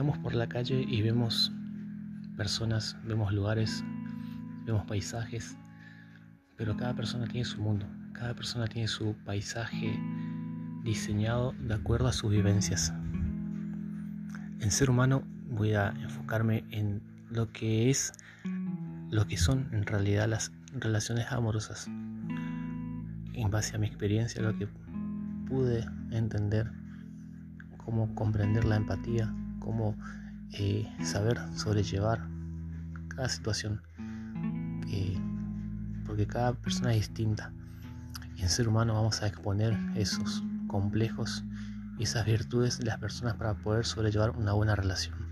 caminamos por la calle y vemos personas, vemos lugares, vemos paisajes, pero cada persona tiene su mundo, cada persona tiene su paisaje diseñado de acuerdo a sus vivencias. En ser humano voy a enfocarme en lo que es, lo que son en realidad las relaciones amorosas. En base a mi experiencia, lo que pude entender, cómo comprender la empatía, cómo eh, saber sobrellevar cada situación, porque cada persona es distinta. Y en ser humano vamos a exponer esos complejos y esas virtudes de las personas para poder sobrellevar una buena relación.